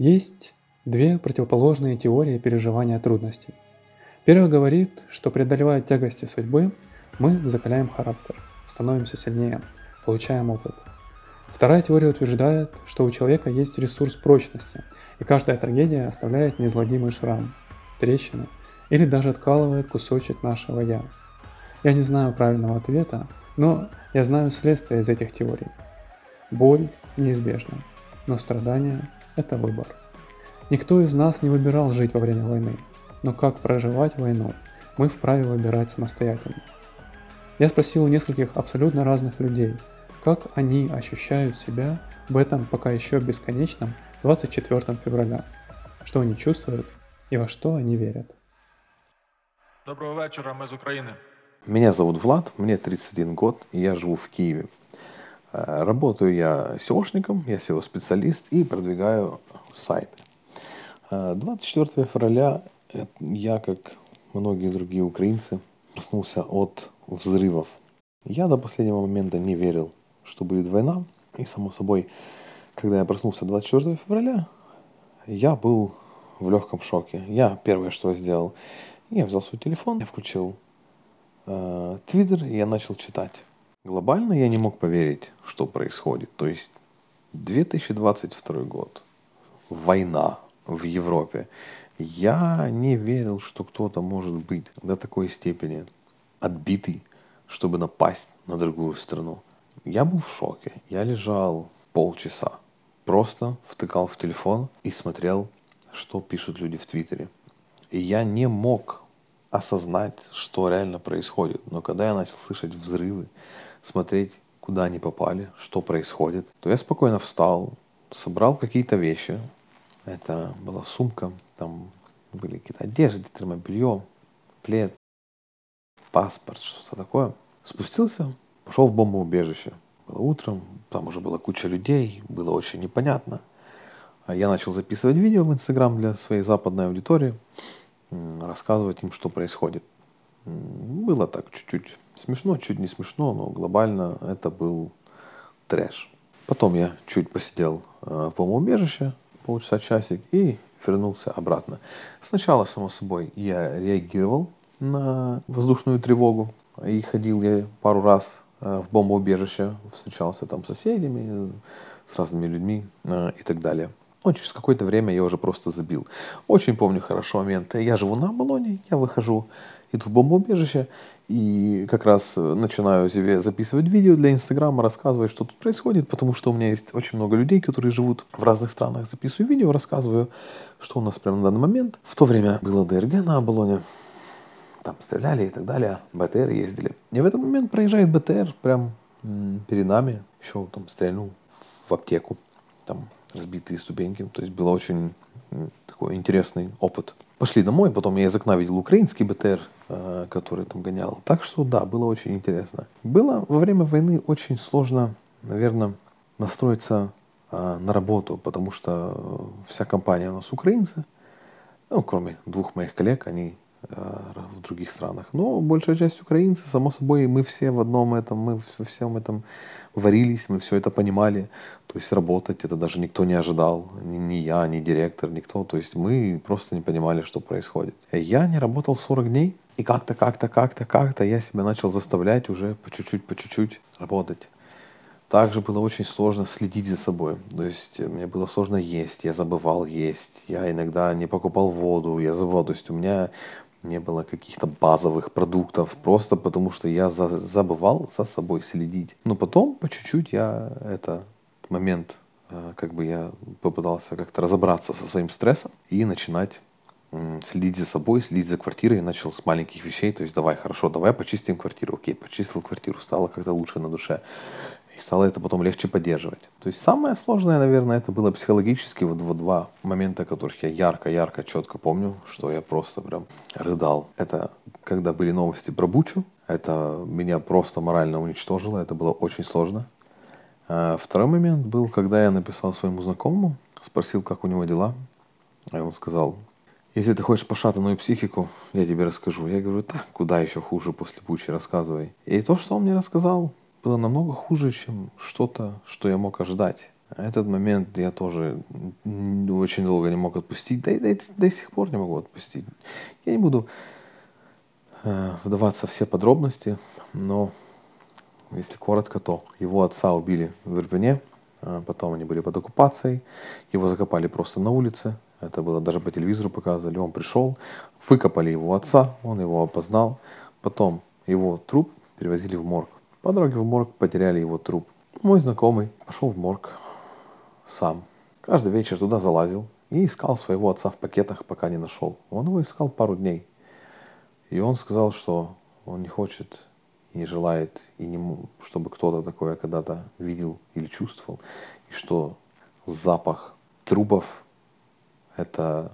Есть две противоположные теории переживания трудностей. Первая говорит, что преодолевая тягости судьбы, мы закаляем характер, становимся сильнее, получаем опыт. Вторая теория утверждает, что у человека есть ресурс прочности, и каждая трагедия оставляет неизгладимый шрам, трещины или даже откалывает кусочек нашего «я». Я не знаю правильного ответа, но я знаю следствие из этих теорий. Боль неизбежна, но страдание – это выбор. Никто из нас не выбирал жить во время войны, но как проживать войну, мы вправе выбирать самостоятельно. Я спросил у нескольких абсолютно разных людей, как они ощущают себя в этом пока еще бесконечном 24 февраля, что они чувствуют и во что они верят. Доброго вечора, ми з України. Меня зовут Влад, мне 31 год, и я живу в Киеве. Э, Работаю я SEOшником, я SEO-специалист и продвигаю сайты. Э, 24 февраля э, я, как многие другие украинцы, проснулся от взрывов. Я до последнего момента не верил, что будет война. И, само собой, когда я проснулся 24 февраля, я был в легком шоке. Я первое, что сделал, я взял свой телефон, я включил э, Твиттер, и я начал читать. Глобально я не мог поверить, что происходит. То есть 2022 год, война в Европе. Я не верил, что кто-то может быть до такой степени отбитый, чтобы напасть на другую страну. Я был в шоке. Я лежал полчаса, просто втыкал в телефон и смотрел, что пишут люди в Твиттере. И я не мог осознать, что реально происходит. Но когда я начал слышать взрывы, смотреть, куда они попали, что происходит, то я спокойно встал, собрал какие-то вещи. Это была сумка, там были какие-то одежды, термобелье, плед, паспорт, что-то такое. Спустился, пошел в бомбоубежище. Было утром, там уже была куча людей, было очень непонятно. А Я начал записывать видео в Инстаграм для своей западной аудитории, рассказывать им, что происходит. Было так чуть-чуть смешно, чуть не смешно, но глобально это был трэш. Потом я чуть посидел э, в бомбоубежище, полчаса, часик, и вернулся обратно. Сначала, само собой, я реагировал на воздушную тревогу, и ходил я пару раз э, в бомбоубежище, встречался там с соседями, с разными людьми э, и так далее. Но через какое-то время я уже просто забил. Очень помню хорошо момент. Я живу на Оболоне, я выхожу, иду в бомбоубежище, и как раз э, начинаю себе записывать видео для Инстаграма, рассказывать, что тут происходит, потому что у меня есть очень много людей, которые живут в разных странах. Записываю видео, рассказываю, что у нас прямо на данный момент. В то время было ДРГ на Оболоне, там стреляли и так далее, БТР ездили. И в этот момент проезжает БТР прям перед нами, еще там стрельнул в аптеку, там разбитые ступеньки. То есть было очень такой интересный опыт. Пошли домой, потом я из окна видел украинский БТР, э, который там гонял. Так что да, было очень интересно. Было во время войны очень сложно, наверное, настроиться э, на работу, потому что вся компания у нас украинцы, ну, кроме двух моих коллег, они в других странах. Но большая часть украинцы, само собой, мы все в одном этом, мы во всем этом варились, мы все это понимали. То есть работать это даже никто не ожидал, ни, ни я, ни директор, никто. То есть мы просто не понимали, что происходит. Я не работал 40 дней, и как-то, как-то, как-то, как-то я себя начал заставлять уже по чуть-чуть, по чуть-чуть работать. Также было очень сложно следить за собой. То есть мне было сложно есть, я забывал есть, я иногда не покупал воду, я забывал. То есть у меня не было каких-то базовых продуктов, просто потому что я за- забывал за собой следить. Но потом по чуть-чуть я это момент, э, как бы я попытался как-то разобраться со своим стрессом и начинать следить за собой, следить за квартирой. Начал с маленьких вещей, то есть давай, хорошо, давай почистим квартиру. Окей, почистил квартиру, стало как-то лучше на душе. Стало это потом легче поддерживать. То есть самое сложное, наверное, это было психологически. Вот, вот два момента, которых я ярко-ярко, четко помню, что я просто прям рыдал. Это когда были новости про Бучу. Это меня просто морально уничтожило. Это было очень сложно. А Второй момент был, когда я написал своему знакомому, спросил, как у него дела. И он сказал, если ты хочешь пошатанную психику, я тебе расскажу. Я говорю, так, куда еще хуже после Бучи, рассказывай. И то, что он мне рассказал, было намного хуже, чем что-то, что я мог ожидать. Этот момент я тоже очень долго не мог отпустить, да и до, до сих пор не могу отпустить. Я не буду э, вдаваться в все подробности, но если коротко, то его отца убили в Ирпене, а потом они были под оккупацией, его закопали просто на улице, это было даже по телевизору показывали, он пришел, выкопали его отца, он его опознал, потом его труп перевозили в морг. По дороге в морг потеряли его труп. Мой знакомый пошел в морг сам. Каждый вечер туда залазил и искал своего отца в пакетах, пока не нашел. Он его искал пару дней. И он сказал, что он не хочет и не желает, и не, чтобы кто-то такое когда-то видел или чувствовал. И что запах трупов – это,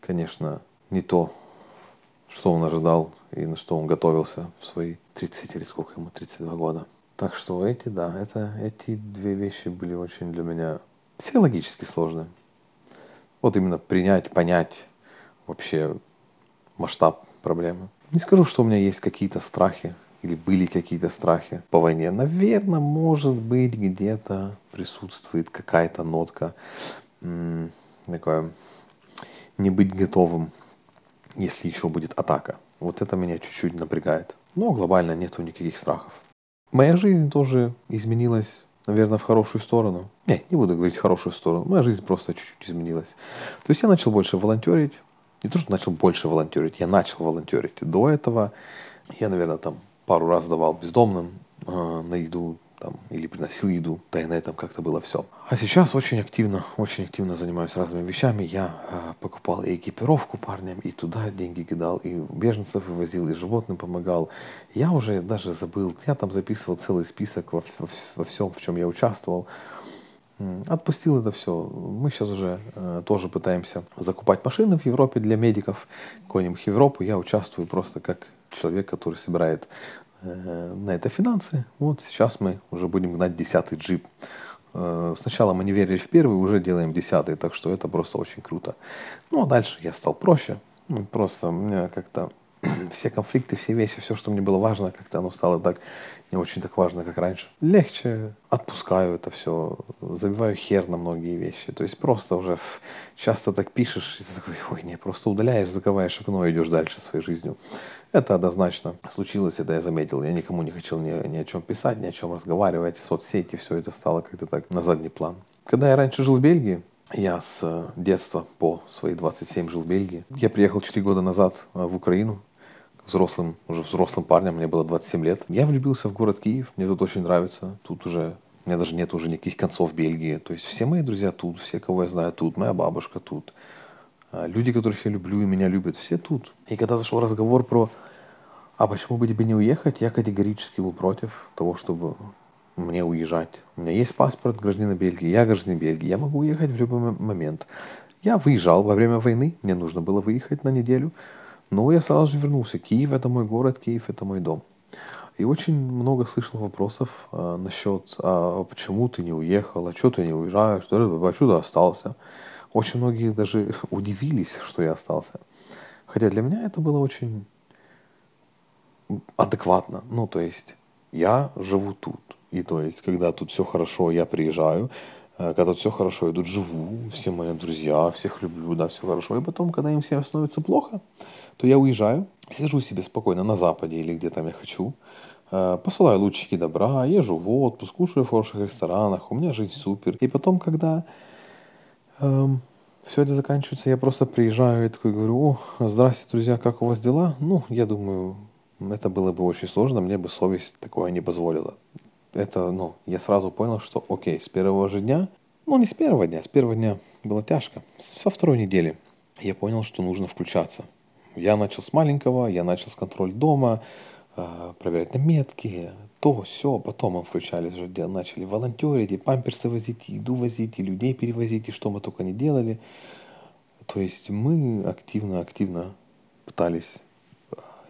конечно, не то, что он ожидал и на что он готовился в свои 30 или сколько ему, 32 года. Так что эти, да, это, эти две вещи были очень для меня психологически сложные. Вот именно принять, понять вообще масштаб проблемы. Не скажу, что у меня есть какие-то страхи или были какие-то страхи по войне. Наверное, может быть, где-то присутствует какая-то нотка м- такое не быть готовым, если еще будет атака. Вот это меня чуть-чуть напрягает. Но глобально нету никаких страхов. Моя жизнь тоже изменилась, наверное, в хорошую сторону. Нет, не буду говорить хорошую сторону. Моя жизнь просто чуть-чуть изменилась. То есть я начал больше волонтерить. Не то, что начал больше волонтерить, я начал волонтерить. До этого я, наверное, там пару раз давал бездомным э, на еду там, или приносил еду, на этом как-то было все. А сейчас очень активно, очень активно занимаюсь разными вещами. Я э, покупал и экипировку парням, и туда деньги кидал, и беженцев вывозил, и животным помогал. Я уже даже забыл, я там записывал целый список во, во, во всем, в чем я участвовал. Отпустил это все. Мы сейчас уже э, тоже пытаемся закупать машины в Европе для медиков. В Европу. Я участвую просто как человек, который собирает на это финансы. Вот сейчас мы уже будем гнать десятый джип. Э, сначала мы не верили в первый, уже делаем десятый, так что это просто очень круто. Ну а дальше я стал проще. Ну, просто мне как-то все конфликты, все вещи, все, что мне было важно, как-то оно стало так не очень так важно, как раньше. Легче отпускаю это все, забиваю хер на многие вещи. То есть просто уже часто так пишешь, и ты такой, ой, не, просто удаляешь, закрываешь окно и идешь дальше своей жизнью. Это однозначно случилось, это я заметил. Я никому не хотел ни, ни о чем писать, ни о чем разговаривать. Соцсети, все это стало как-то так на задний план. Когда я раньше жил в Бельгии, я с э, детства по свои 27 жил в Бельгии. Я приехал 4 года назад э, в Украину, взрослым, уже взрослым парнем, мне было 27 лет. Я влюбился в город Киев, мне тут очень нравится. Тут уже, у меня даже нет уже никаких концов Бельгии. То есть все мои друзья тут, все, кого я знаю тут, моя бабушка тут. А люди, которых я люблю и меня любят, все тут. И когда зашел разговор про а почему бы тебе не уехать? Я категорически был против того, чтобы мне уезжать. У меня есть паспорт гражданина Бельгии, я гражданин Бельгии, я могу уехать в любой момент. Я выезжал во время войны, мне нужно было выехать на неделю, но я сразу же вернулся. Киев это мой город, Киев это мой дом. И очень много слышал вопросов а, насчет, а почему ты не уехал, а что ты не уезжаешь, а что ты остался. Очень многие даже удивились, что я остался. Хотя для меня это было очень адекватно. Ну, то есть я живу тут. И то есть, когда тут все хорошо, я приезжаю, э, когда тут все хорошо, я тут живу, все мои друзья, всех люблю, да, все хорошо. И потом, когда им всем становится плохо, то я уезжаю, сижу себе спокойно на Западе или где там я хочу, э, посылаю лучики добра, езжу в отпуск, кушаю в хороших ресторанах, у меня жизнь супер. И потом, когда эм, все это заканчивается, я просто приезжаю и такой говорю, о, здрасте, друзья, как у вас дела? Ну, я думаю, это было бы очень сложно, мне бы совесть такое не позволила. Это, ну, я сразу понял, что окей, с первого же дня, ну не с первого дня, с первого дня было тяжко, со второй недели я понял, что нужно включаться. Я начал с маленького, я начал с контроль дома, э, проверять наметки, то, все, потом мы включались уже, начали волонтерить, и памперсы возить, и еду возить, и людей перевозить, и что мы только не делали. То есть мы активно-активно пытались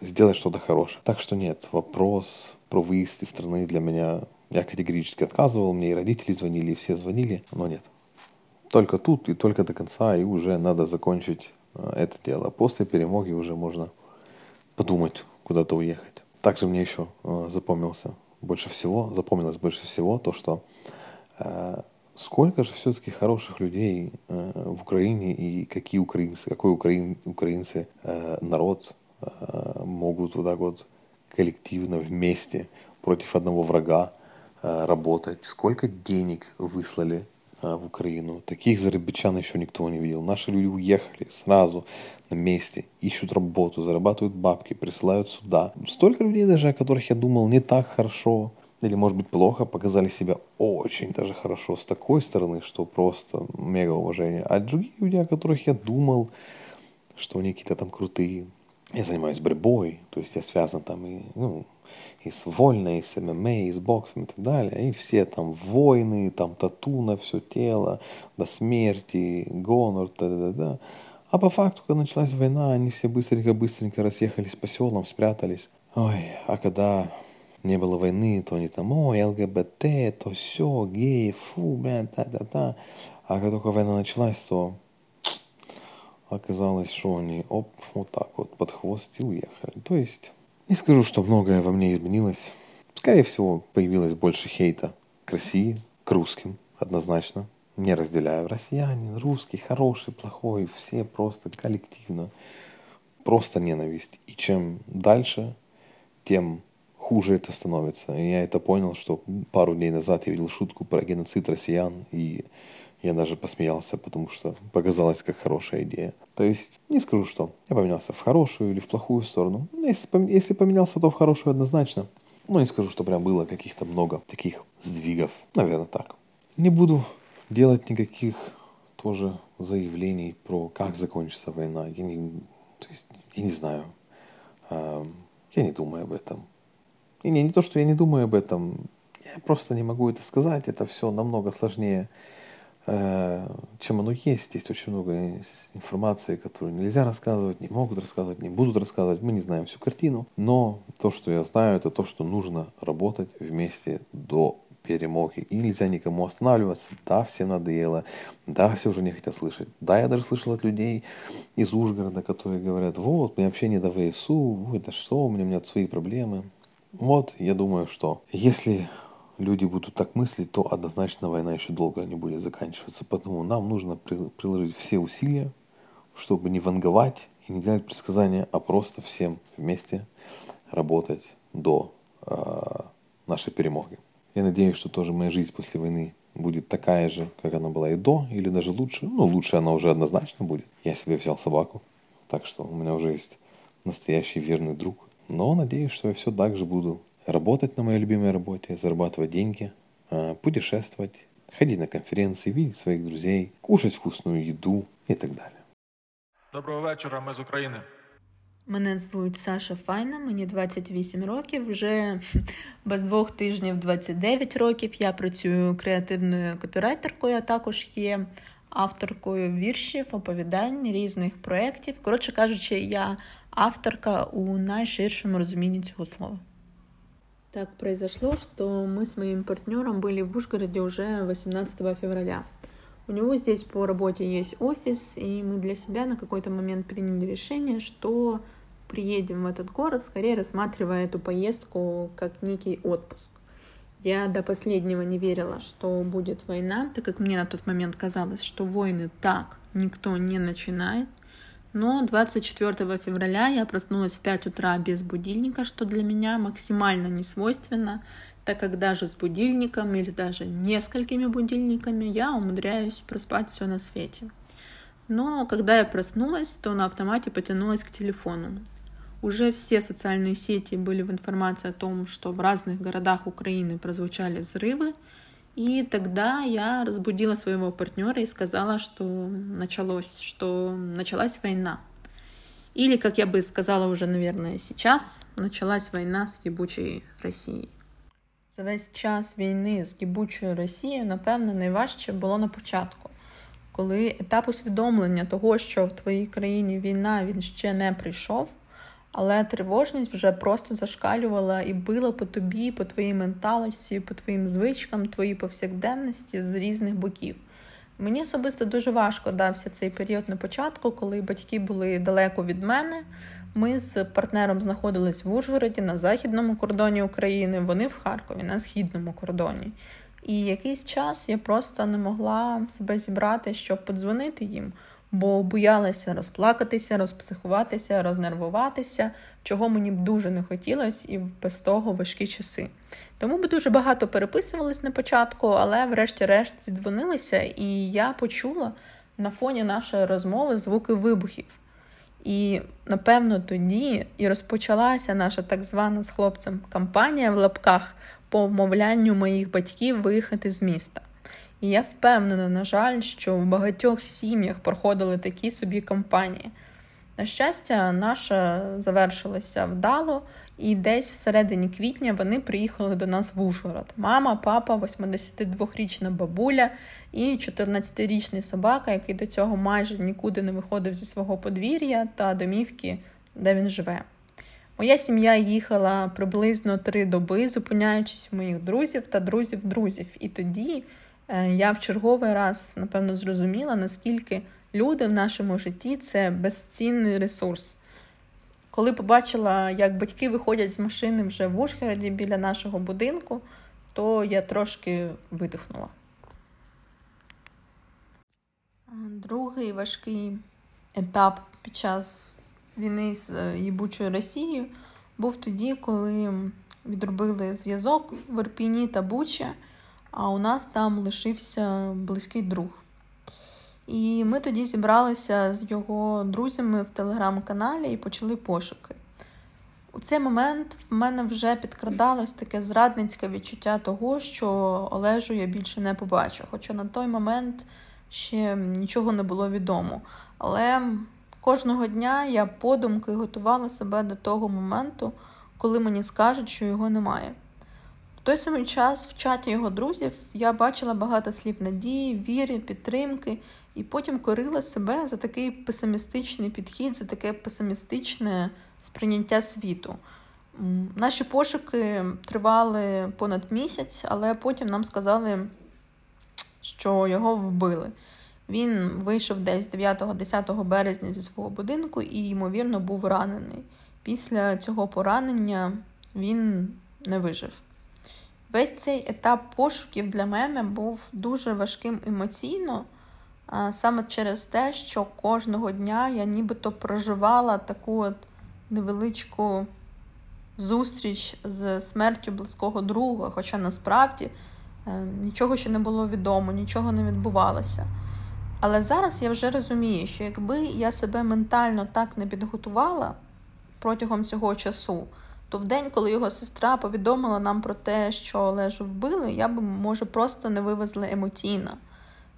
сделать что-то хорошее. Так что нет, вопрос про выезд из страны для меня, я категорически отказывал, мне и родители звонили, и все звонили, но нет. Только тут и только до конца, и уже надо закончить э, это дело. После перемоги уже можно подумать, куда-то уехать. Также мне еще э, запомнился больше всего, запомнилось больше всего то, что э, сколько же все-таки хороших людей э, в Украине и какие украинцы, какой украин, украинцы э, народ могут вот так вот коллективно вместе против одного врага э, работать, сколько денег выслали э, в Украину. Таких зарабичан еще никто не видел. Наши люди уехали сразу на месте, ищут работу, зарабатывают бабки, присылают сюда. Столько людей даже, о которых я думал не так хорошо, или, может быть, плохо, показали себя очень даже хорошо с такой стороны, что просто мега уважение. А другие люди, о которых я думал, что они какие-то там крутые. Я занимаюсь борьбой, то есть я связан там и, ну, и с вольной, и с ММА, и с боксом и так далее. И все там войны, там тату на все тело, до смерти, гонор, да-да-да. А по факту, когда началась война, они все быстренько-быстренько разъехались по селам, спрятались. Ой, а когда не было войны, то они там, ой, ЛГБТ, то все, геи, фу, блядь, та-та-та. А как только война началась, то оказалось, что они, оп, вот так вот под хвост и уехали. То есть, не скажу, что многое во мне изменилось. Скорее всего, появилось больше хейта к России, к русским, однозначно. Не разделяю. Россиянин, русский, хороший, плохой, все просто коллективно. Просто ненависть. И чем дальше, тем хуже это становится. И я это понял, что пару дней назад я видел шутку про геноцид россиян, и я даже посмеялся, потому что показалось как хорошая идея. То есть, не скажу, что я поменялся в хорошую или в плохую сторону. Но если, поменялся, то в хорошую однозначно. Но не скажу, что прям было каких-то много таких сдвигов. Наверное, так. Не буду делать никаких тоже заявлений про как закончится война. Я не, то есть, я не знаю. Я не думаю об этом. И не, не то, что я не думаю об этом, я просто не могу это сказать. Это все намного сложнее, чем оно есть. Есть очень много информации, которую нельзя рассказывать, не могут рассказывать, не будут рассказывать. Мы не знаем всю картину. Но то, что я знаю, это то, что нужно работать вместе до перемоги. И нельзя никому останавливаться. Да, всем надоело. Да, все уже не хотят слышать. Да, я даже слышал от людей из Ужгорода, которые говорят, вот, мне вообще не до ВСУ, это что, у меня, у меня свои проблемы. Вот, я думаю, что если люди будут так мыслить, то однозначно война еще долго не будет заканчиваться. Поэтому нам нужно приложить все усилия, чтобы не ванговать и не делать предсказания, а просто всем вместе работать до э, нашей перемоги. Я надеюсь, что тоже моя жизнь после войны будет такая же, как она была и до, или даже лучше. Ну, лучше она уже однозначно будет. Я себе взял собаку, так что у меня уже есть настоящий верный друг, но надеюсь, что я все так же буду работать на моей любимой работе, зарабатывать деньги, путешествовать, ходить на конференции, видеть своих друзей, кушать вкусную еду и так далі. Доброго вечора, ми з України. Мене звуть Саша Файна, мені 28 років. Вже без двох тижнів 29 років. Я працюю креативною копірайтеркою, а також є авторкою віршів, оповідань різних проєктів. Коротше кажучи, я авторка у найширшем разумении этого слова. Так произошло, что мы с моим партнером были в Ужгороде уже 18 февраля. У него здесь по работе есть офис, и мы для себя на какой-то момент приняли решение, что приедем в этот город, скорее рассматривая эту поездку как некий отпуск. Я до последнего не верила, что будет война, так как мне на тот момент казалось, что войны так никто не начинает — но 24 февраля я проснулась в 5 утра без будильника, что для меня максимально не свойственно, так как даже с будильником или даже несколькими будильниками я умудряюсь проспать все на свете. Но когда я проснулась, то на автомате потянулась к телефону. Уже все социальные сети были в информации о том, что в разных городах Украины прозвучали взрывы, и тогда я разбудила своего партнера и сказала, что началось, что началась война. Или, как я бы сказала уже, наверное, сейчас, началась война з гибучою Росією. За весь час війни з гибучою Росією, напевно, найважче було на початку, коли етап усвідомлення того, що в твоїй країні війна він ще не прийшов, але тривожність вже просто зашкалювала і била по тобі, по твоїй менталості, по твоїм звичкам, твоїй повсякденності з різних боків. Мені особисто дуже важко дався цей період на початку, коли батьки були далеко від мене. Ми з партнером знаходились в Ужгороді на західному кордоні України, вони в Харкові, на східному кордоні. І якийсь час я просто не могла себе зібрати, щоб подзвонити їм, бо боялася розплакатися, розпсихуватися, рознервуватися, чого мені б дуже не хотілося, і без того важкі часи. Тому ми дуже багато переписувались на початку, але врешті-решт зідзвонилися, і я почула на фоні нашої розмови звуки вибухів. І напевно тоді і розпочалася наша так звана з хлопцем кампанія в лапках по вмовлянню моїх батьків виїхати з міста. І я впевнена, на жаль, що в багатьох сім'ях проходили такі собі кампанії. На щастя, наша завершилася вдало, і десь всередині квітня вони приїхали до нас в Ужгород. Мама, папа, 82-річна бабуля і 14-річний собака, який до цього майже нікуди не виходив зі свого подвір'я та домівки, де він живе. Моя сім'я їхала приблизно три доби, зупиняючись у моїх друзів та друзів-друзів. І тоді я в черговий раз, напевно, зрозуміла, наскільки люди в нашому житті це безцінний ресурс. Коли побачила, як батьки виходять з машини вже в Ужгороді біля нашого будинку, то я трошки видихнула. Другий важкий етап під час війни з їбучою Росією був тоді, коли відробили зв'язок в Ірпіні та Бучі, а у нас там лишився близький друг. І ми тоді зібралися з його друзями в телеграм-каналі і почали пошуки. У цей момент в мене вже підкрадалось таке зрадницьке відчуття того, що Олежу я більше не побачу. Хоча на той момент ще нічого не було відомо. Але кожного дня я подумки готувала себе до того моменту, коли мені скажуть, що його немає. Той самий час в чаті його друзів я бачила багато слів надії, віри, підтримки і потім корила себе за такий песимістичний підхід, за таке песимістичне сприйняття світу. Наші пошуки тривали понад місяць, але потім нам сказали, що його вбили. Він вийшов десь 9-10 березня зі свого будинку і, ймовірно, був ранений. Після цього поранення він не вижив. Весь цей етап пошуків для мене був дуже важким емоційно саме через те, що кожного дня я нібито проживала таку от невеличку зустріч з смертю близького друга, хоча насправді е, нічого ще не було відомо, нічого не відбувалося. Але зараз я вже розумію, що якби я себе ментально так не підготувала протягом цього часу, то в день, коли його сестра повідомила нам про те, що Олежу вбили, я б, може, просто не вивезла емоційно.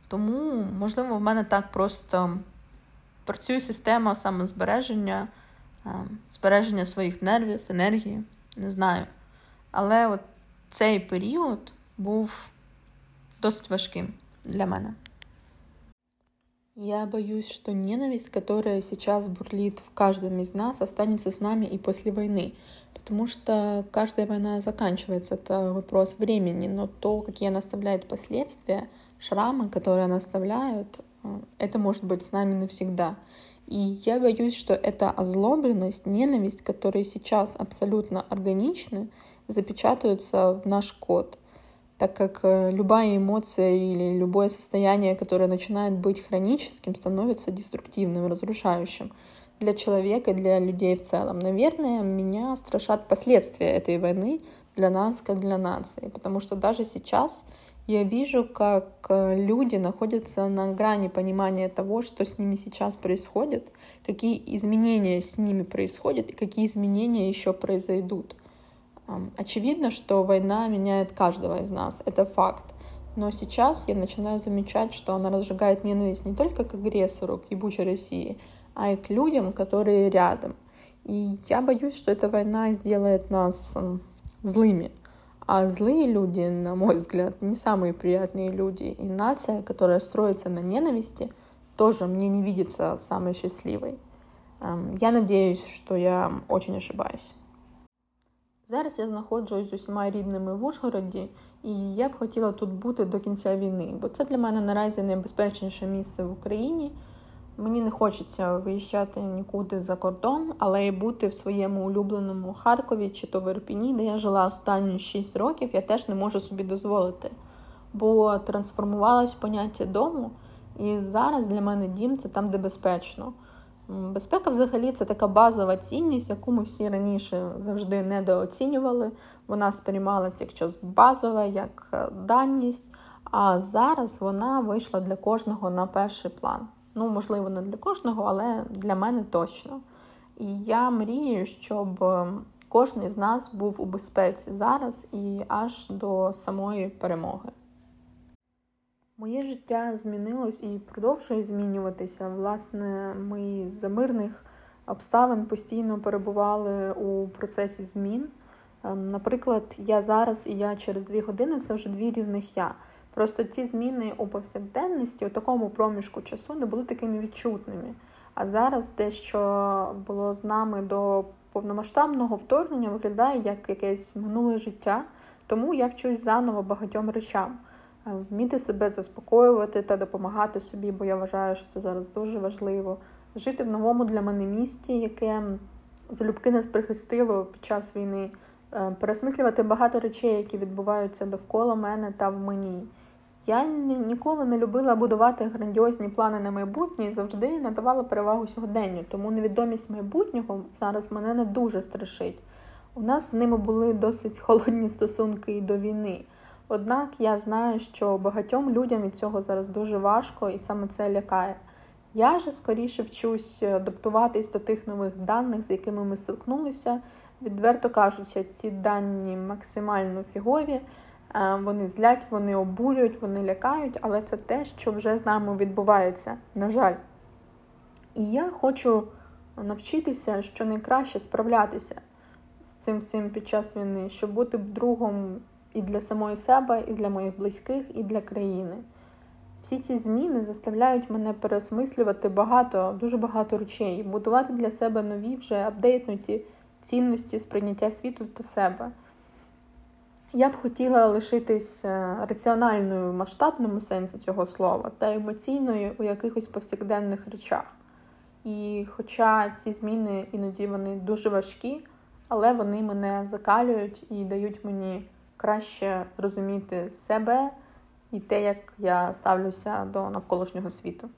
Тому, можливо, в мене так просто працює система саме збереження, збереження своїх нервів, енергії, не знаю. Але от цей період був досить важким для мене. Я боюсь, что ненависть, которая сейчас бурлит в каждом из нас, останется с нами и после войны. Потому что каждая война заканчивается, это вопрос времени, но то, какие она оставляет последствия, шрамы, которые она оставляет, э, это может быть с нами навсегда. И я боюсь, что эта озлобленность, ненависть, которые сейчас абсолютно органичны, запечатаются в наш код. Так как э, любая эмоция или любое состояние, которое начинает быть хроническим, становится деструктивным, разрушающим для человека, для людей в целом. Наверное, меня страшат последствия этой войны для нас, как для нации. Потому что даже сейчас я вижу, как э, люди находятся на грани понимания того, что с ними сейчас происходит, какие изменения с ними происходят и какие изменения еще произойдут. Очевидно, что война меняет каждого из нас, это факт. Но сейчас я начинаю замечать, что она разжигает ненависть не только к агрессору, к ебучей России, а и к людям, которые рядом. И я боюсь, что эта война сделает нас злыми. А злые люди, на мой взгляд, не самые приятные люди. И нация, которая строится на ненависти, тоже мне не видится самой счастливой. Я надеюсь, что я очень ошибаюсь. Зараз я знаходжусь з усіма рідними в Ужгороді, і я б хотіла тут бути до кінця війни, бо це для мене наразі найбезпечніше місце в Україні. Мені не хочеться виїжджати нікуди за кордон, але і бути в своєму улюбленому Харкові чи то в Ірпіні, де я жила останні 6 років, я теж не можу собі дозволити. бо трансформувалось поняття дому. І зараз для мене дім це там, де безпечно. Безпека, взагалі, це така базова цінність, яку ми всі раніше завжди недооцінювали. Вона сприймалася як щось базове, як е, даність. А зараз вона вийшла для кожного на перший план. Ну, можливо, не для кожного, але для мене точно. І я мрію, щоб е, кожен з нас був у безпеці зараз і аж до самої перемоги. Моє життя змінилось і продовжує змінюватися. Власне, ми за мирних обставин постійно перебували у процесі змін. Ем, наприклад, я зараз і я через дві години це вже дві різних я. Просто ці зміни у повсякденності у такому проміжку часу не були такими відчутними. А зараз те, що було з нами до повномасштабного вторгнення, виглядає як якесь минуле життя, тому я вчусь заново багатьом речам. Е, вміти себе заспокоювати та допомагати собі, бо я вважаю, що це зараз дуже важливо. Жити в новому для мене місті, яке залюбки нас прихистило під час війни, е, пересмислювати багато речей, які відбуваються довкола мене та в мені. Я ніколи не любила будувати грандіозні плани на майбутнє і завжди надавала перевагу сьогоденню. Тому невідомість майбутнього зараз мене не дуже страшить. У нас з ними були досить холодні стосунки і до війни. Однак я знаю, що багатьом людям від цього зараз дуже важко і саме це лякає. Я ж скоріше вчусь адаптуватись до тих нових даних, з якими ми стикнулися. Відверто кажучи, ці дані максимально фігові. Е, вони злять, вони обурюють, вони лякають, але це те, що вже з нами відбувається, на жаль. І я хочу навчитися, що найкраще справлятися з цим всім під час війни, щоб бути другом і для самої себе, і для моїх близьких, і для країни. Всі ці зміни заставляють мене переосмислювати багато, дуже багато речей, будувати для себе нові вже апдейтнуті цінності сприйняття світу до себе. Я б хотіла лишитись е, раціональною в масштабному сенсі цього слова та емоційною у якихось повсякденних речах. І хоча ці зміни іноді вони дуже важкі, але вони мене закалюють і дають мені краще зрозуміти себе і те, як я ставлюся до навколишнього світу.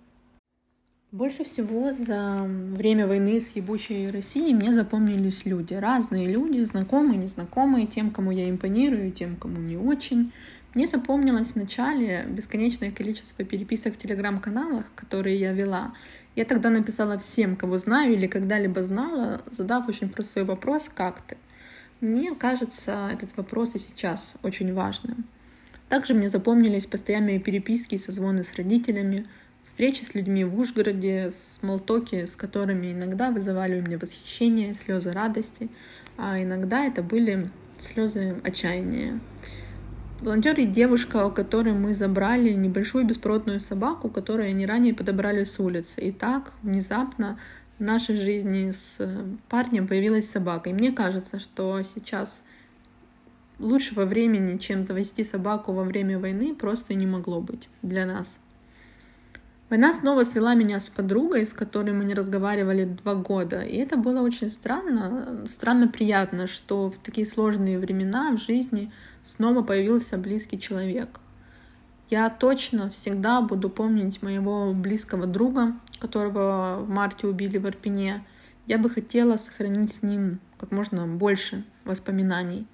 Больше всего за время войны с ебучей Россией мне запомнились люди. Разные люди, знакомые, незнакомые, тем, кому я импонирую, тем, кому не очень. Мне запомнилось вначале бесконечное количество переписок в телеграм-каналах, которые я вела. Я тогда написала всем, кого знаю или когда-либо знала, задав очень простой вопрос «Как ты?». Мне кажется, этот вопрос и сейчас очень важным. Также мне запомнились постоянные переписки и созвоны с родителями, встречи с людьми в Ужгороде, смолтоки, с которыми иногда вызывали у меня восхищение, слезы радости, а иногда это были слезы отчаяния. Волонтер и девушка, у которой мы забрали небольшую бесплотную собаку, которую они ранее подобрали с улицы. И так внезапно в нашей жизни с парнем появилась собака. И мне кажется, что сейчас лучшего времени, чем завести собаку во время войны, просто не могло быть для нас. Война снова свела меня с подругой, с которой мы не разговаривали два года. И это было очень странно, странно приятно, что в такие сложные времена в жизни снова появился близкий человек. Я точно всегда буду помнить моего близкого друга, которого в марте убили в Арпине. Я бы хотела сохранить с ним как можно больше воспоминаний.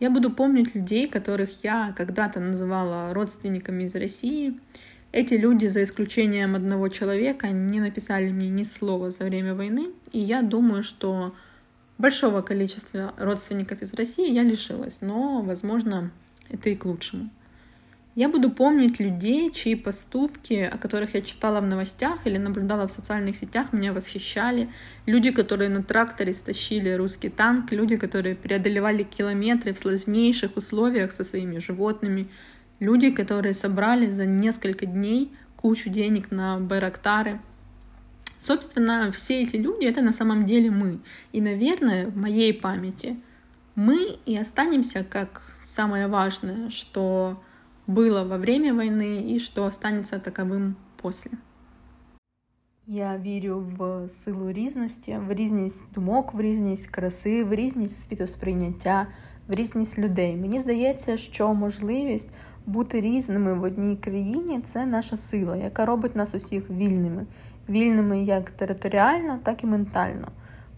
Я буду помнить людей, которых я когда-то называла родственниками из России. Эти люди, за исключением одного человека, не написали мне ни слова за время войны, и я думаю, что большого количества родственников из России я лишилась, но, возможно, это и к лучшему. Я буду помнить людей, чьи поступки, о которых я читала в новостях или наблюдала в социальных сетях, меня восхищали. Люди, которые на тракторе стащили русский танк, люди, которые преодолевали километры в сложнейших условиях со своими животными, люди, которые собрали за несколько дней кучу денег на байрактары. Собственно, все эти люди — это на самом деле мы. И, наверное, в моей памяти мы и останемся как самое важное, что было во время войны і що останеться таковим після. Я вірю в силу різності, в різність думок, в різність краси, в різність світосприйняття, в різність людей. Мені здається, що можливість бути різними в одній країні це наша сила, яка робить нас усіх вільними, вільними як територіально, так і ментально.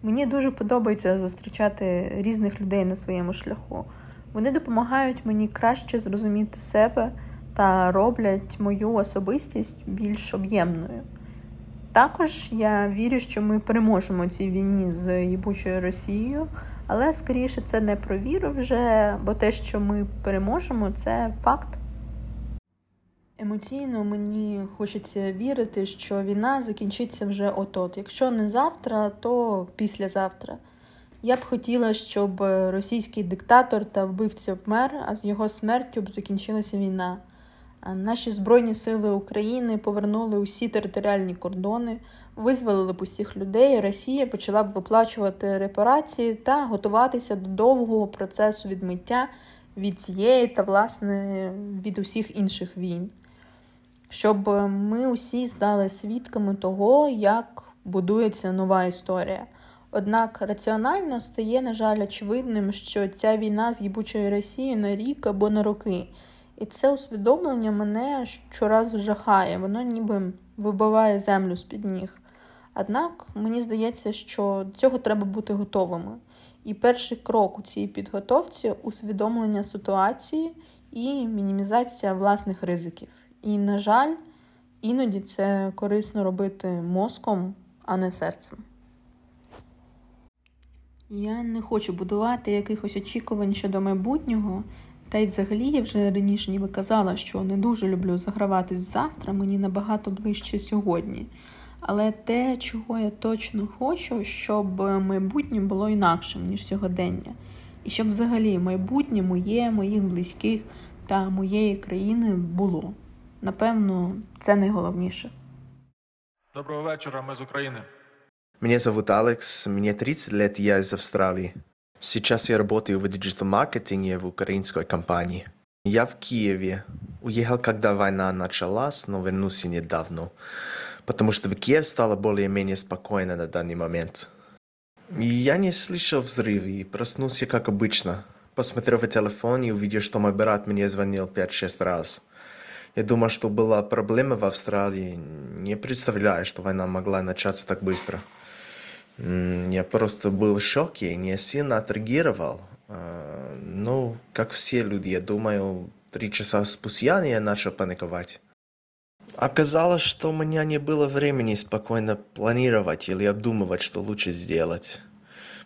Мені дуже подобається зустрічати різних людей на своєму шляху. Вони допомагають мені краще зрозуміти себе та роблять мою особистість більш об'ємною. Також я вірю, що ми переможемо цій війні з їбучою Росією, але скоріше це не про віру вже, бо те, що ми переможемо, це факт. Емоційно мені хочеться вірити, що війна закінчиться вже от-от. Якщо не завтра, то післязавтра. Я б хотіла, щоб російський диктатор та вбивця вмер, а з його смертю б закінчилася війна. Наші Збройні Сили України повернули усі територіальні кордони, визволили б усіх людей. Росія почала б виплачувати репарації та готуватися до довгого процесу відмиття від цієї та, власне, від усіх інших війн, щоб ми усі стали свідками того, як будується нова історія. Однак раціонально стає, на жаль, очевидним, що ця війна з їбучою Росією на рік або на роки. І це усвідомлення мене щоразу жахає, воно ніби вибиває землю з-під ніг. Однак мені здається, що до цього треба бути готовими. І перший крок у цій підготовці усвідомлення ситуації і мінімізація власних ризиків. І, на жаль, іноді це корисно робити мозком, а не серцем. Я не хочу будувати якихось очікувань щодо майбутнього. Та й взагалі я вже раніше ніби казала, що не дуже люблю заграватись завтра, мені набагато ближче сьогодні. Але те, чого я точно хочу, щоб майбутнє було інакшим, ніж сьогодення. І щоб взагалі майбутнє моє, моїх близьких та моєї країни було. Напевно, це найголовніше. Доброго вечора, ми з України. Меня зовут Алекс, мне 30 лет, я из Австралии. Сейчас я работаю в диджитал-маркетинге в украинской компании. Я в Киеве. Уехал, когда война началась, но вернулся недавно. Потому что в Киев стало более-менее спокойно на данный момент. Я не слышал взрывы и проснулся как обычно. Посмотрел в телефон и увидел, что мой брат мне звонил 5-6 раз. Я думал, что была проблема в Австралии. Не представляю, что война могла начаться так быстро. Я просто был в шоке, не сильно отреагировал. Ну, как все люди, я думаю, три часа спустя я начал паниковать. Оказалось, что у меня не было времени спокойно планировать или обдумывать, что лучше сделать.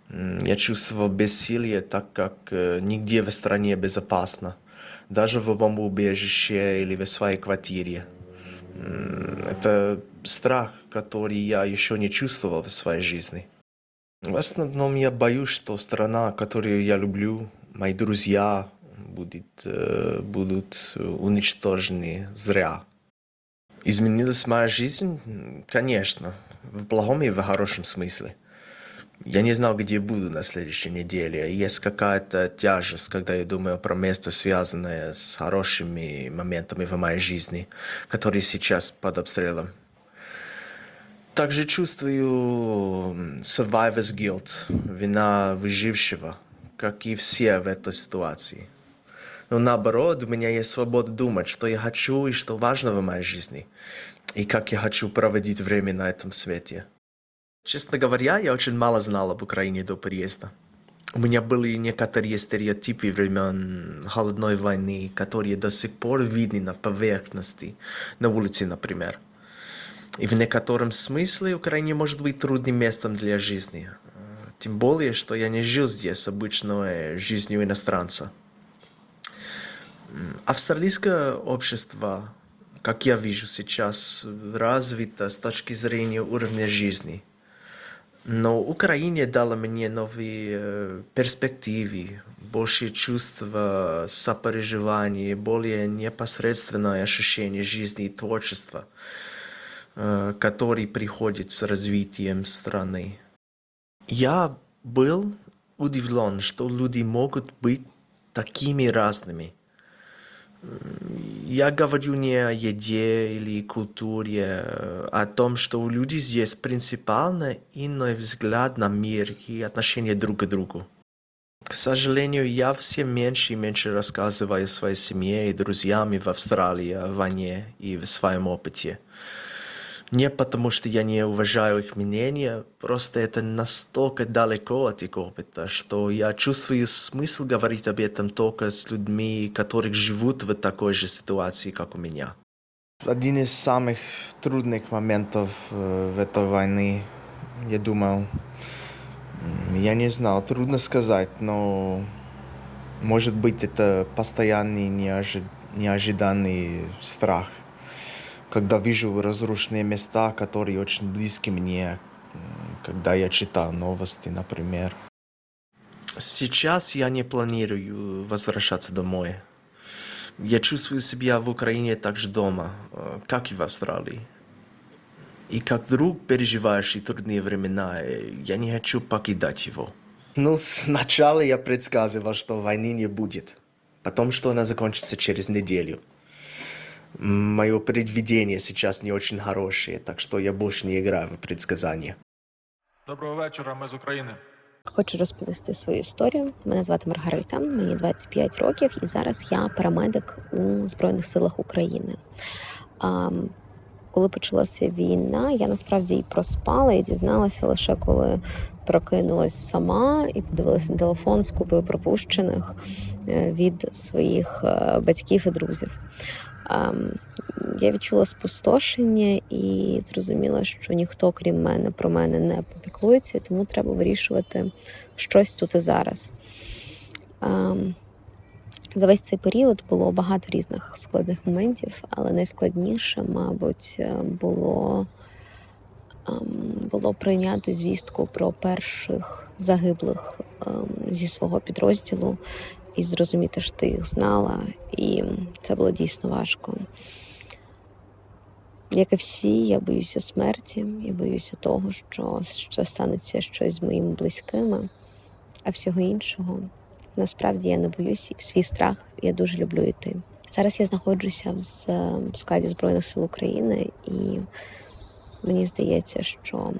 Я чувствовал бессилие, так как нигде в стране безопасно. Даже в бомбоубежище или в своей квартире. Это страх, который я еще не чувствовал в своей жизни. В основном я боюсь, что страна, которую я люблю, мои друзья будет, будут уничтожены зря. Изменилась моя жизнь? Конечно. В плохом и в хорошем смысле. Я не знал, где буду на следующей неделе. Есть какая-то тяжесть, когда я думаю про место, связанное с хорошими моментами в моей жизни, которые сейчас под обстрелом. Также чувствую survivor's guilt, вина выжившего, как и все в этой ситуации. Но наоборот, у меня есть свобода думать, что я хочу и что важно в моей жизни, и как я хочу проводить время на этом свете. Честно говоря, я очень мало знал об Украине до приезда. У меня были некоторые стереотипы времен холодной войны, которые до сих пор видны на поверхности, на улице, например. И в некотором смысле Украина может быть трудным местом для жизни. Тем более, что я не жил здесь обычной жизнью иностранца. Австралийское общество, как я вижу сейчас, развито с точки зрения уровня жизни. Но Украине дала мне новые перспективы, больше чувства сопереживания, более непосредственное ощущение жизни и творчества, который приходит с развитием страны. Я был удивлен, что люди могут быть такими разными. Я говорю не о еде или культуре, а о том, что у людей здесь принципиально иной взгляд на мир и отношение друг к другу. К сожалению, я все меньше и меньше рассказываю своей семье и друзьям в Австралии о войне и в своем опыте. Не потому, что я не уважаю их мнение, просто это настолько далеко от их опыта, что я чувствую смысл говорить об этом только с людьми, которые живут в такой же ситуации, как у меня. Один из самых трудных моментов э, в этой войне, я думал, я не знал, трудно сказать, но может быть это постоянный неожи... неожиданный страх – когда вижу разрушенные места, которые очень близки мне, когда я читаю новости, например. Сейчас я не планирую возвращаться домой. Я чувствую себя в Украине так же дома, э, как и в Австралии. И как друг, переживающий трудные времена, э, я не хочу покидать его. Ну, сначала я предсказывал, что войны не будет. Потом, что она закончится через неделю мое предвидение сейчас не очень хорошее, так что я больше не играю в предсказания. Доброго вечора, ми з України. Хочу розповісти свою історію. Мене звати Маргарита, мені 25 років, і зараз я парамедик у Збройних силах України. А, Коли почалася війна, я насправді і проспала і дізналася лише коли прокинулась сама і подивилася на телефон з купою пропущених е, від своїх е, батьків і друзів. Я відчула спустошення і зрозуміла, що ніхто, крім мене, про мене не попіклується, тому треба вирішувати щось тут і зараз. За весь цей період було багато різних складних моментів, але найскладніше, мабуть, було було прийняти звістку про перших загиблих зі свого підрозділу і зрозуміти, що ти їх знала, і це було дійсно важко. Як і всі, я боюся смерті, я боюся того, що, що станеться щось з моїми близькими, а всього іншого. Насправді я не боюсь і свій страх я дуже люблю йти. Зараз я знаходжуся в складі Збройних сил України, і мені здається, що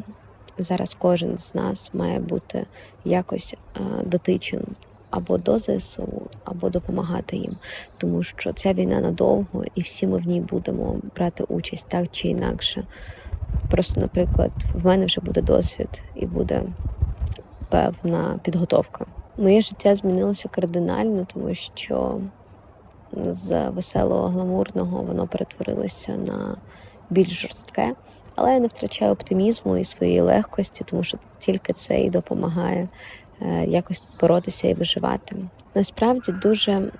зараз кожен з нас має бути якось дотичен або до ЗСУ, або допомагати їм, тому що ця війна надовго, і всі ми в ній будемо брати участь так чи інакше. Просто, наприклад, в мене вже буде досвід і буде певна підготовка. Моє життя змінилося кардинально, тому що з веселого гламурного воно перетворилося на більш жорстке. Але я не втрачаю оптимізму і своєї легкості, тому що тільки це і допомагає якось боротися і виживати. Насправді дуже,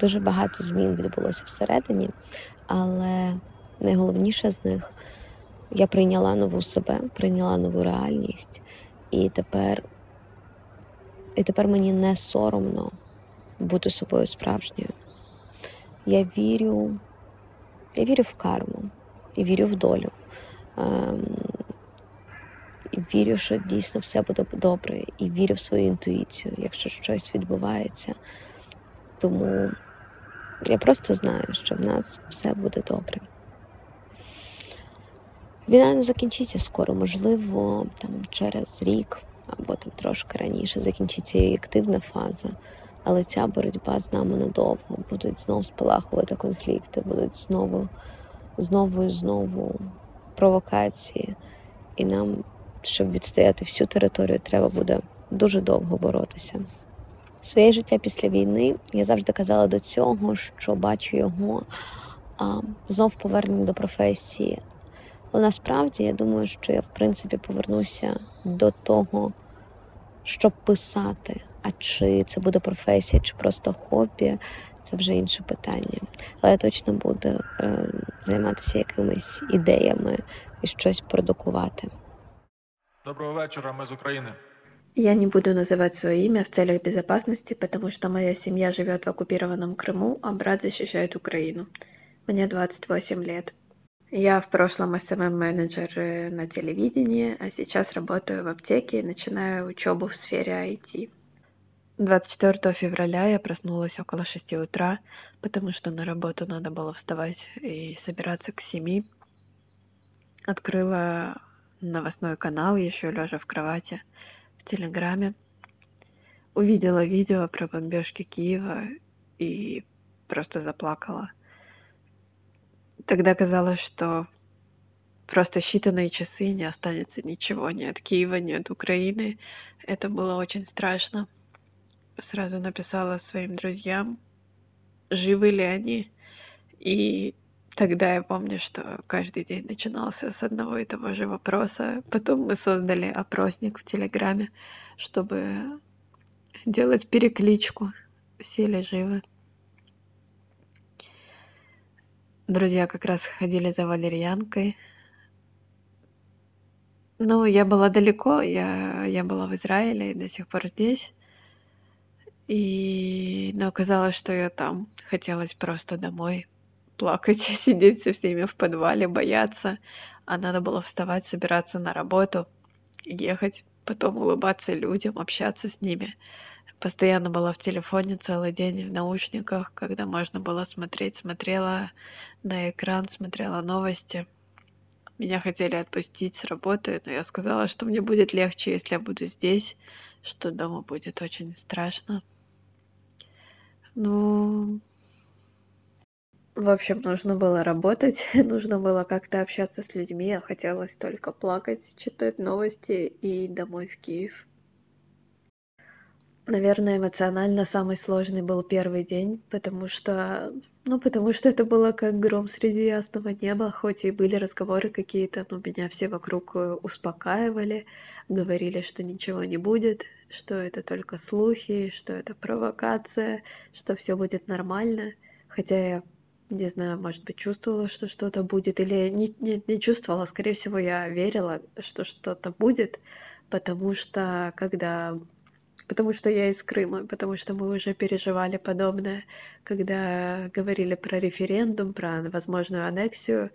дуже багато змін відбулося всередині, але найголовніше з них я прийняла нову себе, прийняла нову реальність, і тепер, і тепер мені не соромно бути собою справжньою. Я вірю, я вірю в карму і вірю в долю. І вірю, що дійсно все буде добре, і вірю в свою інтуїцію, якщо щось відбувається. Тому я просто знаю, що в нас все буде добре. Війна не закінчиться скоро, можливо, там через рік або там трошки раніше закінчиться її активна фаза, але ця боротьба з нами надовго. Будуть знову спалахувати конфлікти, будуть знову знову і знову провокації, і нам щоб відстояти всю територію, треба буде дуже довго боротися. Своє життя після війни я завжди казала до цього, що бачу його а, знов повернення до професії. Але насправді я думаю, що я в принципі повернуся до того, щоб писати. А чи це буде професія, чи просто хобі, це вже інше питання. Але я точно буду е, займатися якимись ідеями і щось продукувати. Доброго вечера, мы из Украины. Я не буду называть свое имя в целях безопасности, потому что моя семья живет в оккупированном Крыму, а брат защищает Украину. Мне 28 лет. Я в прошлом СММ-менеджер э, на телевидении, а сейчас работаю в аптеке и начинаю учебу в сфере IT. 24 февраля я проснулась около 6 утра, потому что на работу надо было вставать и собираться к 7. Открыла новостной канал, еще лежа в кровати в Телеграме. увидела видео про бомбежки Киева и просто заплакала. Тогда казалось, что просто считанные часы не останется ничего ни от Киева, ни от Украины. Это было очень страшно. Сразу написала своим друзьям, живы ли они. И тогда я помню, что каждый день начинался с одного и того же вопроса. Потом мы создали опросник в Телеграме, чтобы делать перекличку, все ли живы. Друзья как раз ходили за валерьянкой. Ну, я была далеко, я, я была в Израиле и до сих пор здесь. И... Но оказалось, что я там. Хотелось просто домой плакать, сидеть со всеми в подвале, бояться. А надо было вставать, собираться на работу, ехать, потом улыбаться людям, общаться с ними. Постоянно была в телефоне целый день в наушниках, когда можно было смотреть, смотрела на экран, смотрела новости. Меня хотели отпустить с работы, но я сказала, что мне будет легче, если я буду здесь, что дома будет очень страшно. Ну, в общем, нужно было работать, нужно было как-то общаться с людьми, а хотелось только плакать, читать новости и домой в Киев. Наверное, эмоционально самый сложный был первый день, потому что, ну, потому что это было как гром среди ясного неба, хоть и были разговоры какие-то, но меня все вокруг э, успокаивали, говорили, что ничего не будет, что это только слухи, что это провокация, что все будет нормально, хотя я не знаю, может быть, чувствовала, что что-то будет, или не, не, не чувствовала, скорее всего, я верила, что что-то будет, потому что когда потому что я из Крыма, потому что мы уже переживали подобное, когда говорили про референдум, про возможную аннексию.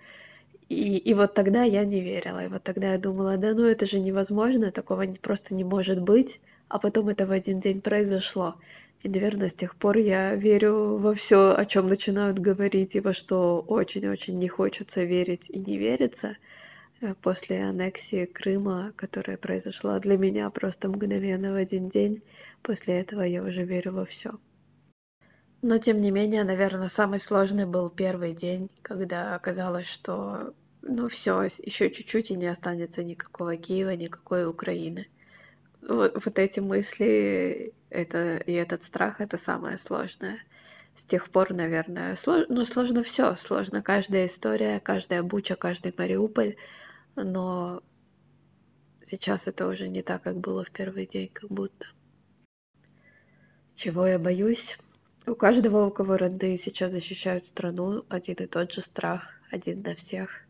И, и вот тогда я не верила. И вот тогда я думала, да ну это же невозможно, такого просто не может быть. А потом это в один день произошло. И, наверное, с тех пор я верю во все, о чем начинают говорить, и во что очень-очень не хочется верить и не верится. Э, после аннексии Крыма, которая произошла для меня просто мгновенно в один день, после этого я уже верю во все. Но тем не менее, наверное, самый сложный был первый день, когда оказалось, что ну все, еще чуть-чуть и не останется никакого Киева, никакой Украины. Вот, вот эти мысли это, и этот страх это самое сложное. С тех пор, наверное, слож, ну, сложно все, сложно каждая история, каждая буча, каждый Мариуполь но сейчас это уже не так, как было в первый день, как будто. Чего я боюсь? У каждого, у кого роды сейчас защищают страну, один и тот же страх, один на всех.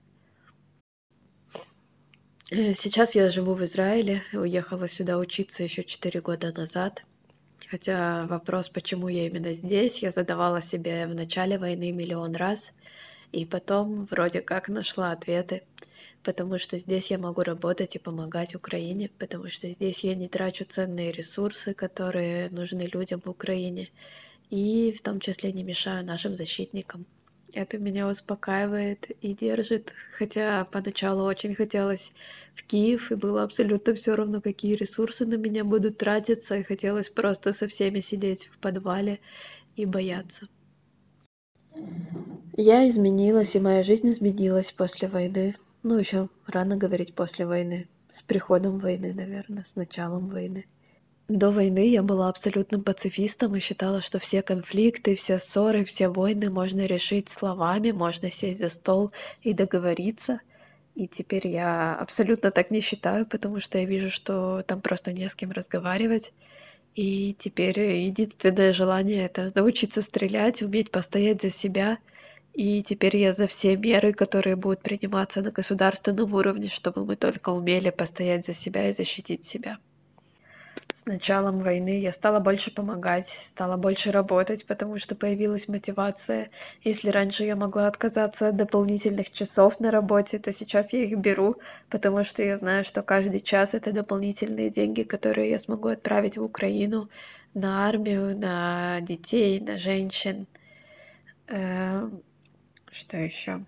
Э, сейчас я живу в Израиле, уехала сюда учиться еще 4 года назад. Хотя вопрос, почему я именно здесь, я задавала себе в начале войны миллион раз, и потом вроде как нашла ответы потому что здесь я могу работать и помогать Украине, потому что здесь я не трачу ценные ресурсы, которые нужны людям в Украине, и в том числе не мешаю нашим защитникам. Это меня успокаивает и держит, хотя поначалу очень хотелось в Киев, и было абсолютно все равно, какие ресурсы на меня будут тратиться, и хотелось просто со всеми сидеть в подвале и бояться. Я изменилась, и моя жизнь изменилась после войны. Ну, еще рано говорить после войны. С приходом войны, наверное, с началом войны. До войны я была абсолютным пацифистом и считала, что все конфликты, все ссоры, все войны можно решить словами, можно сесть за стол и договориться. И теперь я абсолютно так не считаю, потому что я вижу, что там просто не с кем разговаривать. И теперь единственное желание это научиться стрелять, уметь постоять за себя и теперь я за все меры, которые будут приниматься на государственном уровне, чтобы мы только умели постоять за себя и защитить себя. С началом войны я стала больше помогать, стала больше работать, потому что появилась мотивация. Если раньше я могла отказаться от дополнительных часов на работе, то сейчас я их беру, потому что я знаю, что каждый час это дополнительные деньги, которые я смогу отправить в Украину на армию, на детей, на женщин. Эм, что еще?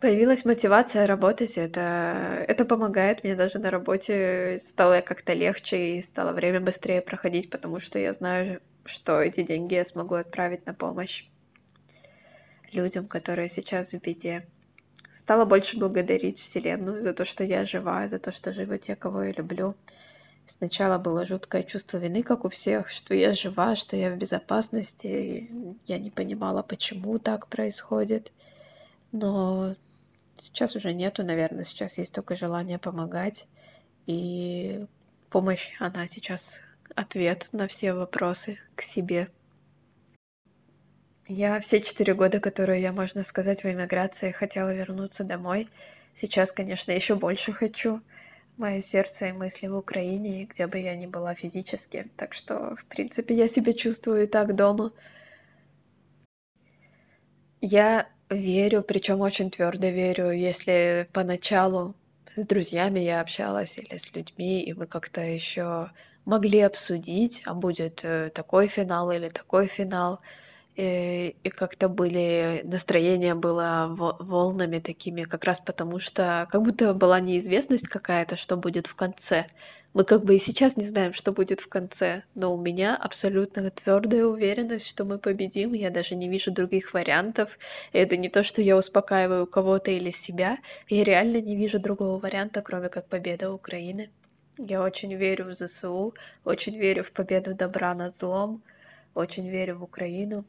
Появилась мотивация работать, это, это помогает мне даже на работе. Стало как-то легче и стало время быстрее проходить, потому что я знаю, что эти деньги я смогу отправить на помощь людям, которые сейчас в беде. Стала больше благодарить Вселенную за то, что я жива, за то, что живы те, кого я люблю. Сначала было жуткое чувство вины, как у всех, что я жива, что я в безопасности. Я не понимала, почему так происходит. Но сейчас уже нету, наверное. Сейчас есть только желание помогать. И помощь, она сейчас ответ на все вопросы к себе. Я все четыре года, которые я, можно сказать, в эмиграции, хотела вернуться домой. Сейчас, конечно, еще больше хочу. Мое сердце и мысли в Украине, где бы я ни была физически. Так что, в принципе, я себя чувствую и так дома. Я верю, причем очень твердо верю, если поначалу с друзьями я общалась или с людьми, и мы как-то еще могли обсудить, а будет э, такой финал или такой финал, и, и как-то были настроение было волнами такими, как раз потому что как будто была неизвестность какая-то, что будет в конце. Мы как бы и сейчас не знаем, что будет в конце, но у меня абсолютно твердая уверенность, что мы победим. Я даже не вижу других вариантов. И это не то, что я успокаиваю кого-то или себя. Я реально не вижу другого варианта, кроме как победа Украины. Я очень верю в ЗСУ, очень верю в победу добра над злом, очень верю в Украину.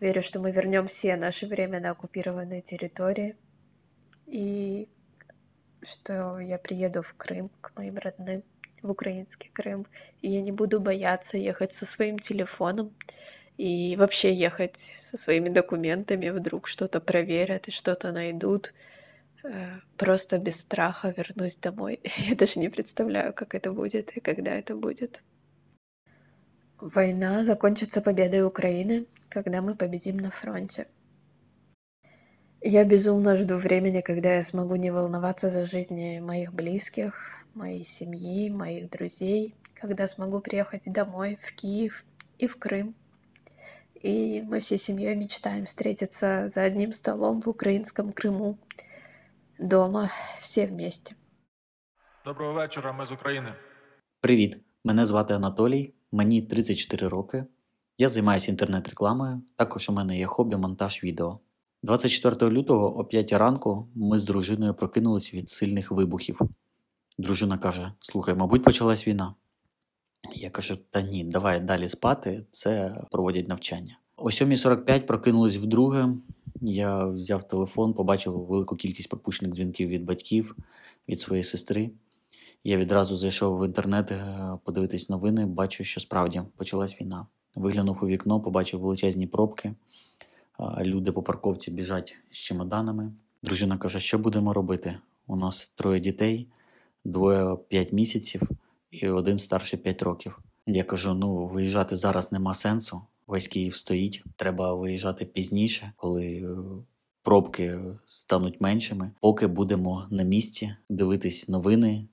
Верю, что мы вернем все наши временно оккупированные территории. И что я приеду в Крым к моим родным, в украинский Крым. И я не буду бояться ехать со своим телефоном и вообще ехать со своими документами. Вдруг что-то проверят и что-то найдут. Э, просто без страха вернусь домой. Я даже не представляю, как это будет и когда это будет Война закончится победой Украины, когда мы победим на фронте. Я безумно жду времени, когда я смогу не волноваться за жизни моих близких, моей семьи, моих друзей, когда смогу приехать домой, в Киев и в Крым. И мы всей семьей мечтаем встретиться за одним столом в украинском Крыму, дома, все вместе. Доброго вечора, ми з України. Привіт, мене звати Анатолій. Мені 34 роки. Я займаюся інтернет-рекламою, також у мене є хобі монтаж відео. 24 лютого о 5 ранку ми з дружиною прокинулись від сильних вибухів. Дружина каже: Слухай, мабуть, почалась війна. Я кажу: Та ні, давай далі спати, це проводять навчання. О 7.45 прокинулись вдруге. Я взяв телефон, побачив велику кількість пропущених дзвінків від батьків, від своєї сестри. Я відразу зайшов в інтернет е, подивитись новини, бачу, що справді почалась війна. Виглянув у вікно, побачив величезні пробки. Люди по парковці біжать з чемоданами. Дружина каже, що будемо робити? У нас троє дітей, двоє п'ять місяців і один старший п'ять років. Я кажу: ну, виїжджати зараз нема сенсу. Весь Київ стоїть. Треба виїжджати пізніше, коли е, пробки стануть меншими. Поки будемо на місці дивитись новини,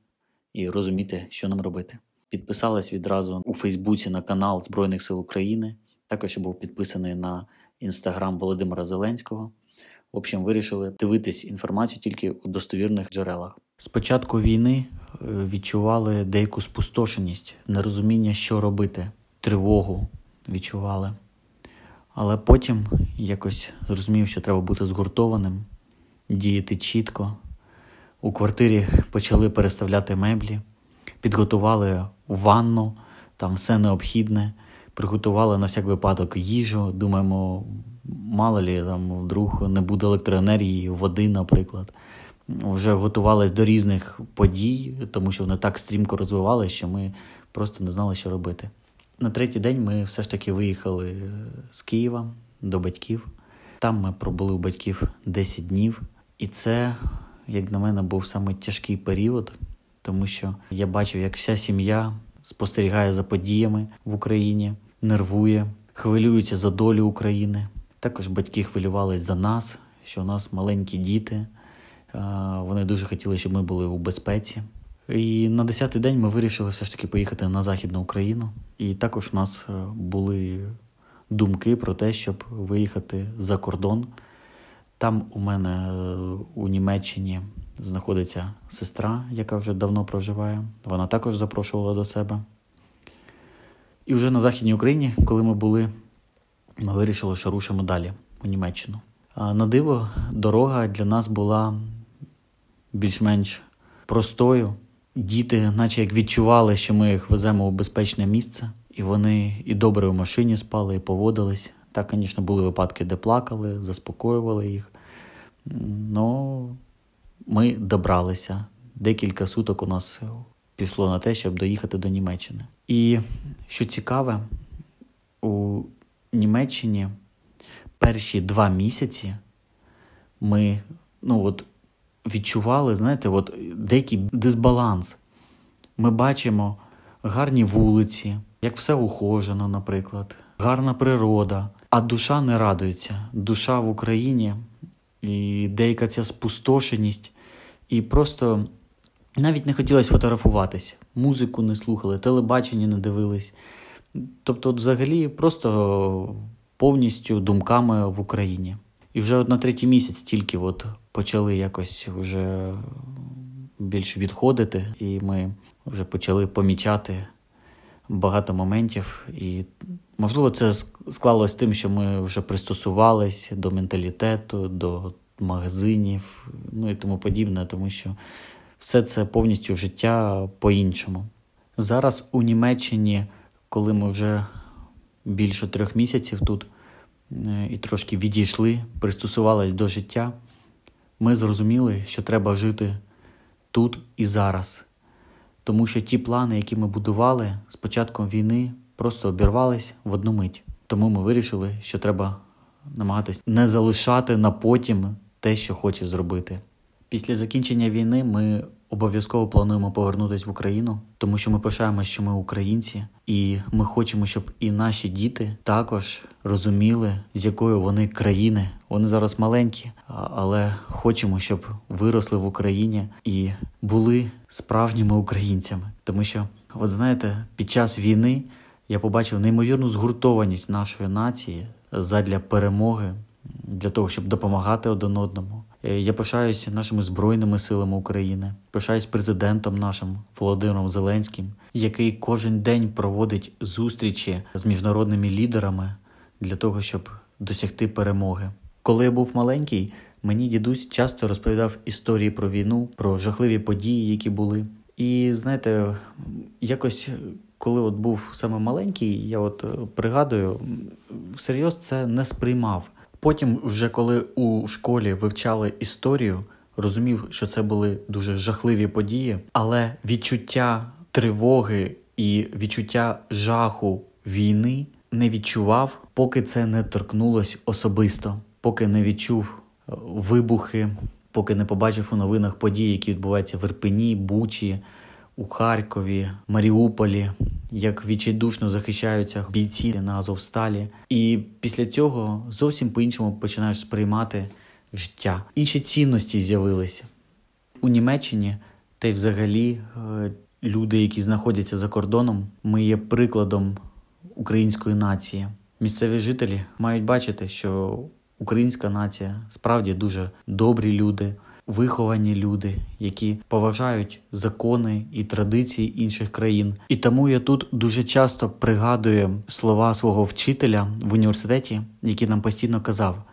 і розуміти, що нам робити. Підписалась відразу у Фейсбуці на канал Збройних сил України. Також був підписаний на інстаграм Володимира Зеленського. В общем, вирішили дивитись інформацію тільки у достовірних джерелах. З початку війни е, відчували деяку спустошеність, нерозуміння, що робити, тривогу відчували. Але потім якось зрозумів, що треба бути згуртованим, діяти чітко, у квартирі почали переставляти меблі, підготували ванну, там все необхідне, приготували на всяк випадок їжу. Думаємо, мало лі там вдруг не буде електроенергії, води, наприклад. Вже готувалися до різних подій, тому що вони так стрімко розвивалися, що ми просто не знали, що робити. На третій день ми все ж таки виїхали з Києва до батьків. Там ми пробули у батьків 10 днів, і це як на мене, був саме тяжкий період, тому що я бачив, як вся сім'я спостерігає за подіями в Україні, нервує, хвилюється за долю України. Також батьки хвилювалися за нас, що у нас маленькі діти. Вони дуже хотіли, щоб ми були у безпеці. І на 10-й день ми вирішили все ж таки поїхати на Західну Україну. І також у нас е, були думки про те, щоб виїхати за кордон Там у мене е, у Німеччині знаходиться сестра, яка вже давно проживає. Вона також запрошувала до себе. І вже на Західній Україні, коли ми були, ми вирішили, що рушимо далі у Німеччину. А на диво, дорога для нас була більш-менш простою. Діти, наче як відчували, що ми їх веземо у безпечне місце, і вони і добре в машині спали, і поводились. Так, звісно, були випадки, де плакали, заспокоювали їх. Ну, ми добралися. Декілька суток у нас пішло на те, щоб доїхати до Німеччини. І що цікаве, у Німеччині перші два місяці ми ну, от, відчували, знаєте, от, деякий дисбаланс. Ми бачимо гарні вулиці, як все ухожено, наприклад, гарна природа, а душа не радується. Душа в Україні і деяка ця спустошеність, і просто навіть не хотілося фотографуватись, музику не слухали, телебачення не дивились. Тобто, от взагалі, просто повністю думками в Україні. І вже от на третій місяць тільки от почали якось вже більш відходити, і ми вже почали помічати багато моментів. І, можливо, це склалось тим, що ми вже пристосувались до менталітету, до магазинів, ну і тому подібне, тому що все це повністю життя по-іншому. Зараз у Німеччині, коли ми вже більше трьох місяців тут е, і трошки відійшли, пристосувались до життя, ми зрозуміли, що треба жити тут і зараз. Тому що ті плани, які ми будували з початком війни, просто обірвались в одну мить. Тому ми вирішили, що треба намагатись не залишати на потім те, що хочеш зробити. Після закінчення війни ми обов'язково плануємо повернутися в Україну, тому що ми пишаємося, що ми українці, і ми хочемо, щоб і наші діти також розуміли, з якої вони країни. Вони зараз маленькі, але хочемо, щоб виросли в Україні і були справжніми українцями. Тому що, от знаєте, під час війни я побачив неймовірну згуртованість нашої нації задля перемоги, для того, щоб допомагати один одному. Е, я пишаюся нашими збройними силами України, пишаюсь президентом нашим Володимиром Зеленським, який кожен день проводить зустрічі з міжнародними лідерами для того, щоб досягти перемоги. Коли я був маленький, мені дідусь часто розповідав історії про війну, про жахливі події, які були. І знаєте, якось коли от був саме маленький, я от е, пригадую, всерйоз це не сприймав. Потім, вже коли у школі вивчали історію, розумів, що це були дуже жахливі події, але відчуття тривоги і відчуття жаху війни не відчував, поки це не торкнулось особисто, поки не відчув е, вибухи, поки не побачив у новинах події, які відбуваються в Ірпені, Бучі, у Харкові, Маріуполі, як відчайдушно захищаються бійці на Азовсталі. І після цього зовсім по-іншому починаєш сприймати життя. Інші цінності з'явилися у Німеччині, та й взагалі е, люди, які знаходяться за кордоном, ми є прикладом української нації. Місцеві жителі мають бачити, що українська нація справді дуже добрі люди виховані люди, які поважають закони і традиції інших країн. І тому я тут дуже часто пригадую слова свого вчителя в університеті, який нам постійно казав: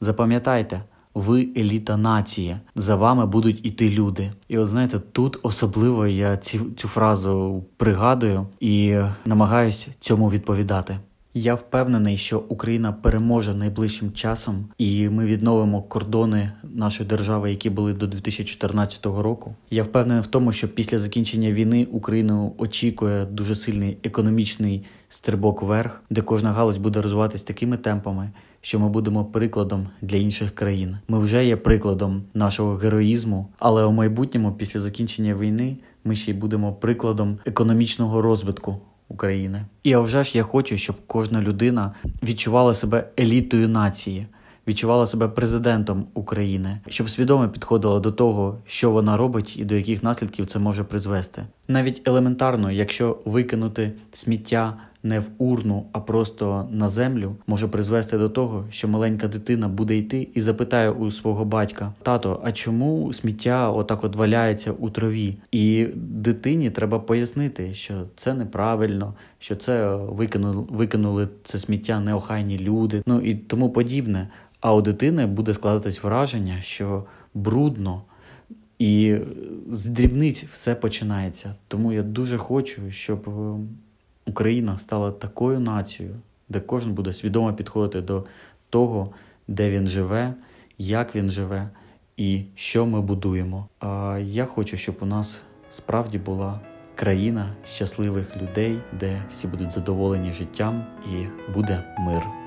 запам'ятайте. Ви еліта нації, за вами будуть іти люди. І от знаєте, тут особливо я цю, цю фразу пригадую і намагаюсь цьому відповідати. Я впевнений, що Україна переможе найближчим часом, і ми відновимо кордони нашої держави, які були до 2014 року. Я впевнений в тому, що після закінчення війни Україну очікує дуже сильний економічний стрибок вверх, де кожна галузь буде розвиватися такими темпами, що ми будемо прикладом для інших країн. Ми вже є прикладом нашого героїзму, але у майбутньому, після закінчення війни, ми ще й будемо прикладом економічного розвитку. України. І а вже ж я хочу, щоб кожна людина відчувала себе елітою нації, відчувала себе президентом України, щоб свідомо підходила до того, що вона робить і до яких наслідків це може призвести. Навіть елементарно, якщо викинути сміття не в урну, а просто на землю, може призвести до того, що маленька дитина буде йти і запитає у свого батька: тато, а чому сміття отак от валяється у траві? І дитині треба пояснити, що це неправильно, що це викинули, викинули це сміття неохайні люди, ну і тому подібне. А у дитини буде складатись враження, що брудно. І з дрібниць все починається. Тому я дуже хочу, щоб е, Україна стала такою нацією, де кожен буде свідомо підходити до того, де він живе, як він живе і що ми будуємо. А я хочу, щоб у нас справді була країна щасливих людей, де всі будуть задоволені життям і буде мир.